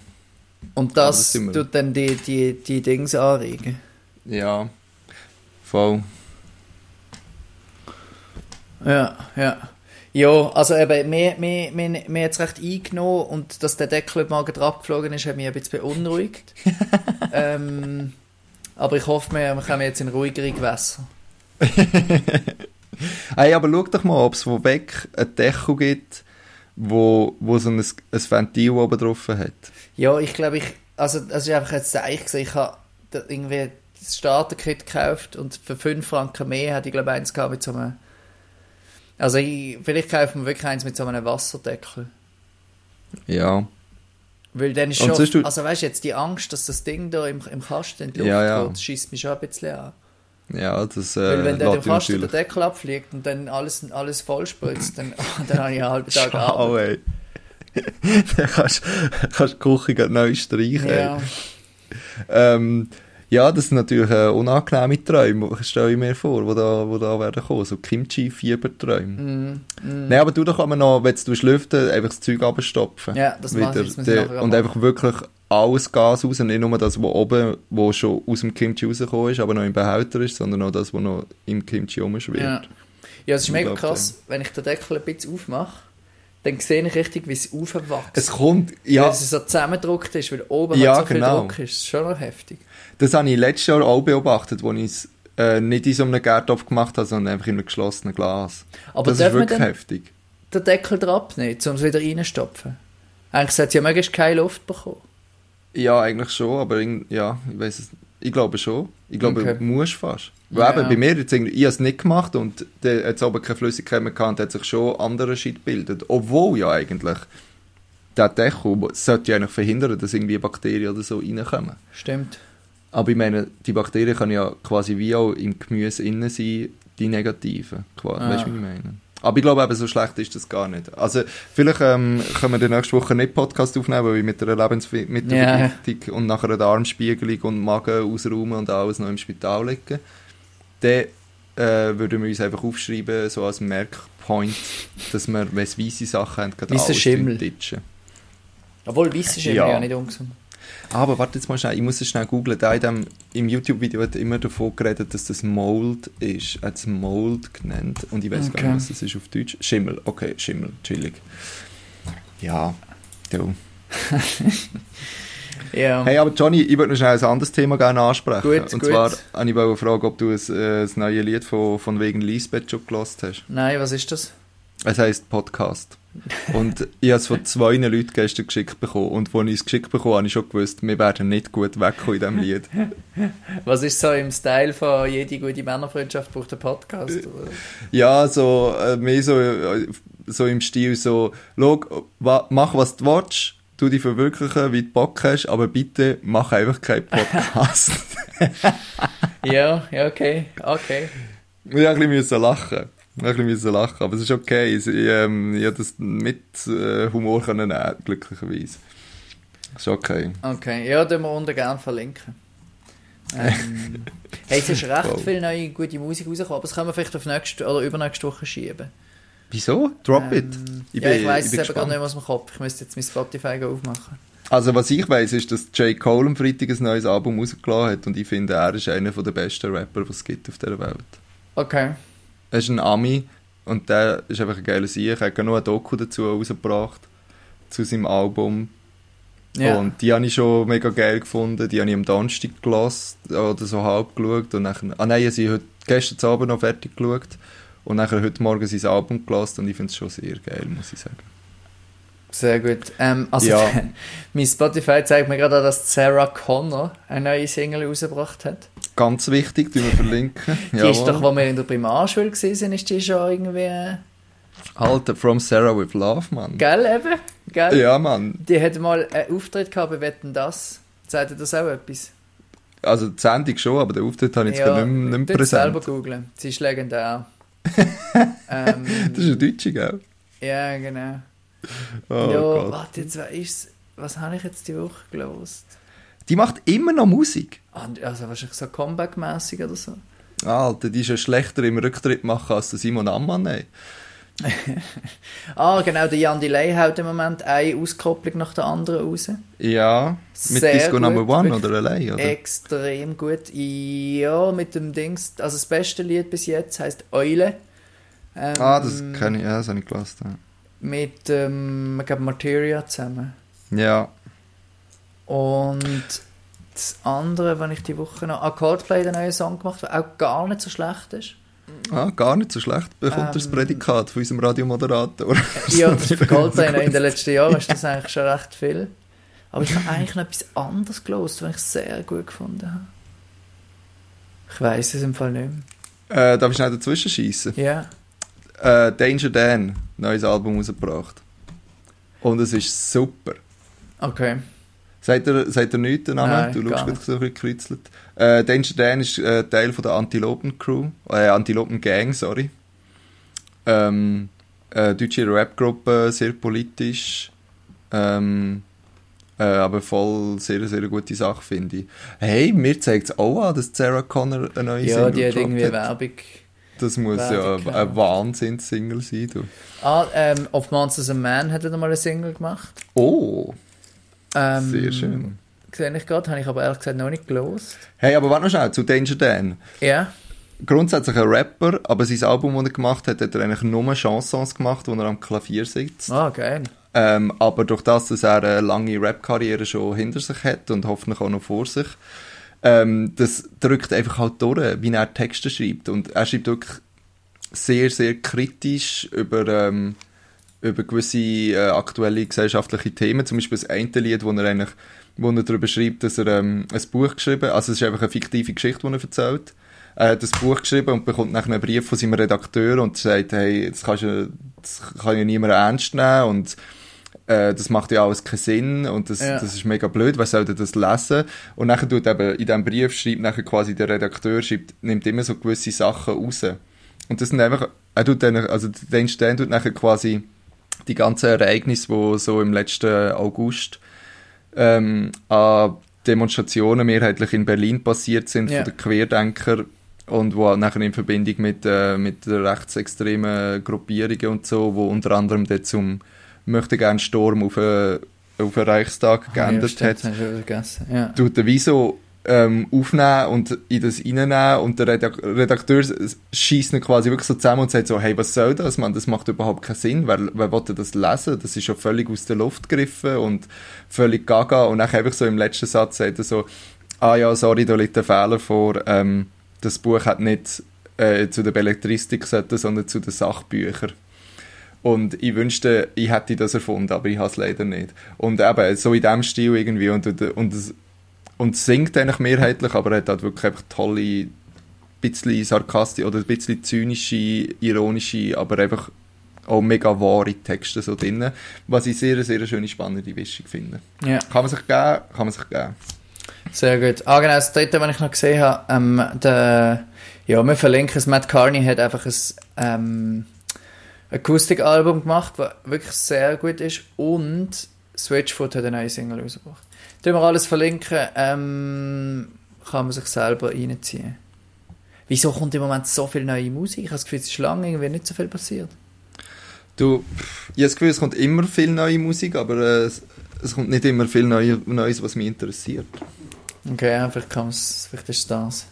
Und
das
das tut dann die, die, die Dings anregen?
Ja, voll.
Ja, ja. Ja, also eben, mir, mir, mir, mir hat es recht eingenommen und dass der Deckel mal gerade abgeflogen ist, hat mich ein bisschen beunruhigt. <laughs> ähm, aber ich hoffe, wir, wir kommen jetzt in ruhigere Gewässer. <laughs> <laughs>
Hey, aber schau doch mal, ob es wo weg einen Deckel gibt, wo, wo so ein, ein Ventil oben drauf hat.
Ja, ich glaube, ich, also das ist einfach ein Zeichen gewesen. Ich habe irgendwie das Starter-Kit gekauft und für 5 Franken mehr hatte ich glaube eins gehabt mit so einem, also ich, vielleicht kaufen wir wirklich eins mit so einem Wasserdeckel.
Ja.
Weil dann ist schon, also weißt du, jetzt die Angst, dass das Ding da im, im Kasten in die Luft
Ja, ja.
geht, schießt mich schon ein bisschen an.
Ja, das äh,
Weil wenn der Kasten der
natürlich...
Deckel abfliegt und dann alles, alles voll spritzt, dann, <laughs> dann habe ich einen halben Tag
Schau,
Arbeit.
ey. <laughs> Dann kannst kannst die Küche neu streichen.
Ja,
Ähm, ja, das sind natürlich äh, unangenehme Träume, stelle ich mir vor, die da, wo da werden kommen. So Kimchi-Fieberträume.
mm, mm.
Nein, aber du doch immer noch, wenn du lüften einfach das Zeug abstopfen.
ja das mache ich nachher
und einfach wirklich alles Gas raus, nicht nur das, was oben, wo schon aus dem Kimchi rausgekommen ist, aber noch im Behälter ist, sondern auch das, was noch im Kimchi rumschwirrt.
Ja. ja, es ist mega
Unglaublich.
krass, wenn ich den Deckel ein bisschen aufmache, dann sehe ich richtig, wie es aufwächst.
Es kommt,
Weil
ja,
es so zusammengedruckt ist, weil oben
Ja,
halt so viel
genau.
Druck ist. Das ist schon noch heftig.
das habe ich letztes Jahr auch beobachtet, als ich es äh, nicht in so einem Gärtopf gemacht habe, sondern einfach in einem geschlossenen Glas.
Aber
das ist wirklich heftig.
den Deckel drauf abnehmen, um es wieder reinstopfen? Eigentlich sollte es ja möglichst keine Luft bekommen.
Ja, eigentlich schon, aber irgend- ja, ich weiß es Ich glaube schon. Ich glaube,
Okay.
du musst fast. Weil
Ja.
eben bei mir jetzt ich habe es nicht gemacht und der hat aber keine Flüssigkeit mehr gehabt und hat sich schon anderer Shit gebildet. Obwohl ja eigentlich der Deckel sollte ja eigentlich verhindern, dass irgendwie Bakterien oder so reinkommen.
Stimmt.
Aber ich meine, die Bakterien können ja quasi wie auch im Gemüse innen sein, die negativen. Quasi.
Ah.
Weißt du, wie ich meine? Aber ich glaube eben, so schlecht ist das gar nicht. Also, vielleicht ähm, können wir nächste Woche nicht Podcast aufnehmen, weil ich mit einer Lebensmittelvergiftung und nachher einer Darmspiegelung und Magen ausräumen und alles noch im Spital liegen. Dann äh, würden wir uns einfach aufschreiben, so als Merkpoint, dass wir, wenn es weisse Sachen haben, gerade
Weisser
alles
Schimmel.
ditchen.
Obwohl, weiss ist
Ja.
ja. ja nicht ungesund.
Aber warte jetzt mal schnell, ich muss es schnell googlen. Da in dem, Im YouTube-Video wird immer davon geredet, dass das Mold ist. Er hat es Mold genannt. Und ich weiß gar
Okay.
nicht, was das ist auf Deutsch. Schimmel, okay, Schimmel, chillig. Ja, du. <laughs>
Ja.
Hey, aber Johnny, ich würde noch schnell ein anderes Thema gerne ansprechen.
Gut,
Und
gut.
zwar habe ich wollte fragen, ob du ein, äh, das neue Lied von, von wegen Lisbeth schon gelost hast.
Nein, was ist das?
Es heisst Podcast. Und ich habe es von zwei Leuten gestern geschickt bekommen. Und als ich es geschickt bekommen habe, habe ich schon gewusst, wir werden nicht gut wegkommen in diesem Lied. <laughs>
Was ist so im Style von jede gute Männerfreundschaft braucht einen Podcast? Oder?
Ja, so, äh, mehr so, äh, so im Stil so, schau, mach was du willst, tu dich verwirklichen, wie du Bock hast, aber bitte mach einfach keinen Podcast. <laughs>
ja, ja, okay, okay. <laughs>
ich musste ein bisschen lachen. Ich ein bisschen lachen, aber es ist okay. Ich, ähm, ich habe das mit äh, Humor können nehmen, glücklicherweise. Ist okay.
Okay, ja, den wir unten gerne verlinken. Ähm, <laughs> hey, es ist recht
Wow.
viel neue gute Musik rausgekommen, aber das können wir vielleicht auf nächste oder übernächste Woche schieben.
Wieso? Drop
Ähm,
it.
ja, ich
bin
es eben gar nicht mehr aus dem Kopf. Ich müsste jetzt mein Spotify aufmachen.
Also was ich weiß, ist, dass J. Cole am Freitag ein neues Album rausgelassen hat und ich finde, er ist einer der besten Rapper, die es gibt auf dieser Welt.
Okay.
Er ist ein Ami und der ist einfach ein geiler Sieg. Er hat noch ein Doku dazu rausgebracht, zu seinem Album.
Ja.
Und die habe ich schon mega geil gefunden. Die habe ich am Donnerstag gelassen oder so halb geschaut. Und nachher, ah nein, ich habe gestern Abend noch fertig geschaut. Und nachher heute Morgen sein Album gelassen und ich finde es schon sehr geil, muss ich sagen.
Sehr gut. Ähm, also,
Ja. <laughs>
mein Spotify zeigt mir gerade an, dass Sarah Connor eine neue Single rausgebracht hat.
Ganz wichtig, die wir verlinken. <laughs>
Die ist doch, wo wir in der Primarschule waren, ist die schon irgendwie...
Alter, From Sarah with Love, Mann.
Gell, eben? Gell?
Ja, Mann.
Die hat mal einen Auftritt gehabt bei Wetten, das. Sagt ihr das auch etwas?
Also die Sendung schon, aber den Auftritt habe ich jetzt gar nicht, nicht
tut's selber
präsent.
googeln. Sie ist legendär. <laughs> ähm,
Das ist ein Deutscher, gell?
ja, genau. <laughs>
Oh
ja,
Gott.
warte, jetzt, was ist's? Was habe ich jetzt die Woche gelost?
Die macht immer noch Musik.
Ah, Also wahrscheinlich so Comeback-mässig oder so.
Alter, die ist ja schlechter im Rücktritt machen als der Simon Ammann. Ey. <laughs>
Ah, genau, der Jan Delay haut im Moment eine Auskopplung nach der anderen raus.
Ja, mit
Sehr
Disco
gut,
Number One oder allein, oder?
Extrem gut. Ja, mit dem Dings. Also das beste Lied bis jetzt heißt Eule. Ähm,
ah, das kenne ich, ja, das habe ich gelassen.
Mit, ähm, ich glaube, Materia zusammen.
Ja.
Und das andere, wenn ich die Woche noch... Ah, Coldplay einen neuen Song gemacht, der auch gar nicht so schlecht ist.
Ah, gar nicht so schlecht. Bekommt er das
Ähm,
Prädikat von unserem Radiomoderator. <laughs>
Ja, das für Coldplay in den letzten Jahren ist das eigentlich schon recht viel. Aber ich habe eigentlich noch etwas anderes gelost, was ich sehr gut gefunden habe. Ich weiß es im Fall nicht mehr.
äh, darf ich schnell dazwischen schießen?
Ja.
Äh, Danger Dan, neues Album rausgebracht. Und es ist super.
Okay.
Sagt er, sagt er nichts, der Name?
Nein,
du schaust gerade so ein bisschen gekritzelt. Äh, Danger Dan ist äh, Teil von der Antilopen-Crew, äh, Antilopen-Gang, sorry. Ähm, äh, deutsche Rap-Gruppe, sehr politisch, ähm, äh, aber voll sehr, sehr gute Sache, finde ich. Hey, mir zeigt es auch an, dass Sarah Connor eine neue
Ja,
Single
die hat irgendwie
hat.
Werbung.
Das muss ja ein, ein Wahnsinns-Single sein, du.
Ah, ähm, Of Monsters and Man hat er mal eine Single gemacht.
Oh,
Ähm,
sehr schön.
Sehe ich gerade, habe ich aber ehrlich gesagt noch nicht gelost.
Hey, aber warte noch schnell, zu Danger Dan.
Ja.
grundsätzlich ein Rapper, aber sein Album, das er gemacht hat, hat er eigentlich nur Chansons gemacht, wo er am Klavier sitzt.
Ah, geil.
Ähm, aber durch das, dass er eine lange Rap-Karriere schon hinter sich hat und hoffentlich auch noch vor sich, ähm, das drückt einfach halt durch, wie er Texte schreibt. Und er schreibt wirklich sehr, sehr kritisch über, ähm, über gewisse äh, aktuelle gesellschaftliche Themen. Zum Beispiel das eine Lied, wo er eigentlich wo er darüber schreibt, dass er ähm, ein Buch geschrieben also es ist einfach eine fiktive Geschichte, die er erzählt. Er hat ein Buch geschrieben und bekommt nachher einen Brief von seinem Redakteur und sagt, hey, das, kannst du, das kann ja niemand ernst nehmen und äh, das macht ja alles keinen Sinn und das,
Ja.
das ist mega blöd, wer soll denn das lesen? Und nachher tut eben, in diesem Brief schreibt nachher quasi der Redakteur, schreibt, nimmt immer so gewisse Sachen raus. Und das sind einfach, er tut dann, also der Einstein tut nachher quasi die ganzen Ereignisse, die so im letzten August ähm, an Demonstrationen mehrheitlich in Berlin passiert sind
Ja.
von den Querdenker und wo nachher in Verbindung mit, äh, mit der rechtsextremen Gruppierungen und so, wo unter anderem dort zum möchte gern Sturm auf, äh, auf den Reichstag
Ah, ja,
geändert
stimmt,
hat.
Ja.
tut er wie so ähm, aufnehmen und in das reinnehmen und der Redak Redakteur schießt ihn quasi wirklich so zusammen und sagt so, hey, was soll das, man, das macht überhaupt keinen Sinn, wer, wer will denn das lesen? Das ist schon völlig aus der Luft gegriffen und völlig gaga und dann einfach so im letzten Satz sagt er so, ah ja, sorry, da liegt ein Fehler vor, ähm, das Buch hat nicht äh, zu der Belletristik gesollten, sondern zu den Sachbüchern. Und ich wünschte, ich hätte das erfunden, aber ich habe es leider nicht. Und eben, so in diesem Stil irgendwie. Und, und, es- und singt eigentlich mehrheitlich, aber er hat halt wirklich einfach tolle, bisschen sarkastische oder ein bisschen zynische, ironische, aber einfach auch mega wahre Texte so drin. Was ich sehr, sehr schöne, spannende Mischung finde.
ja.
Kann man sich geben, kann man sich geben.
Sehr gut. Ah, genau, das dritte, was ich noch gesehen habe, ähm, der, ja, wir verlinken es. Matt Carney hat einfach ein, ähm, Akustikalbum gemacht, das wirklich sehr gut ist und Switchfoot hat eine neue Single rausgebracht. Tun wir alles verlinken, ähm, kann man sich selber reinziehen. Wieso kommt im Moment so viel neue Musik? Ich habe das Gefühl, es ist lange irgendwie nicht so viel passiert.
Du, ich habe das Gefühl, es kommt immer viel neue Musik, aber äh, es, kommt nicht immer viel Neu Neues, was mich interessiert.
Okay, ja, vielleicht, kann es, vielleicht ist es das.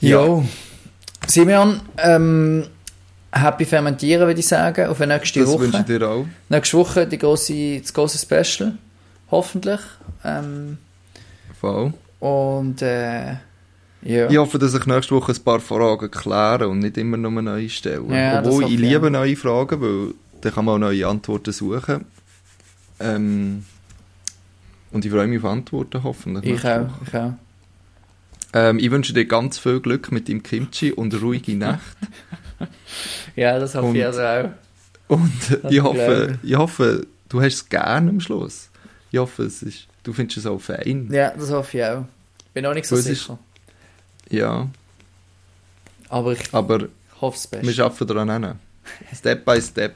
Ja.
Simeon, ähm, happy Fermentieren, würde ich sagen, auf die nächste
das wünsche ich
Woche.
dir auch.
Nächste Woche die grosse, das große Special, hoffentlich. Ähm,
Voll.
und äh, ja.
Ich hoffe, dass ich nächste Woche ein paar Fragen kläre und nicht immer nur neue stellen.
Ja, das
Obwohl, ich liebe neue Fragen, weil dann kann man auch neue Antworten suchen. Ähm, und ich freue mich auf Antworten, hoffentlich.
ich auch,
Woche.
ich auch.
Ähm, ich wünsche dir ganz viel Glück mit dem Kimchi und ruhige <laughs> Nacht.
Ja, das hoffe ich
Und-
also auch.
Und
Das
ich hoffe, ich hoffe, du hast es gerne am Schluss. Ich hoffe, es ist, du findest es auch fein.
Ja, das hoffe ich auch. Bin noch nicht so
Weil es ist-
sicher.
Ja,
Aber ich
aber
hoffe es
wir
Beste.
arbeiten daran hin. Step by step.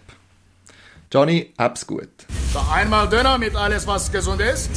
Johnny, hab's gut.
So einmal Döner mit alles, was gesund ist.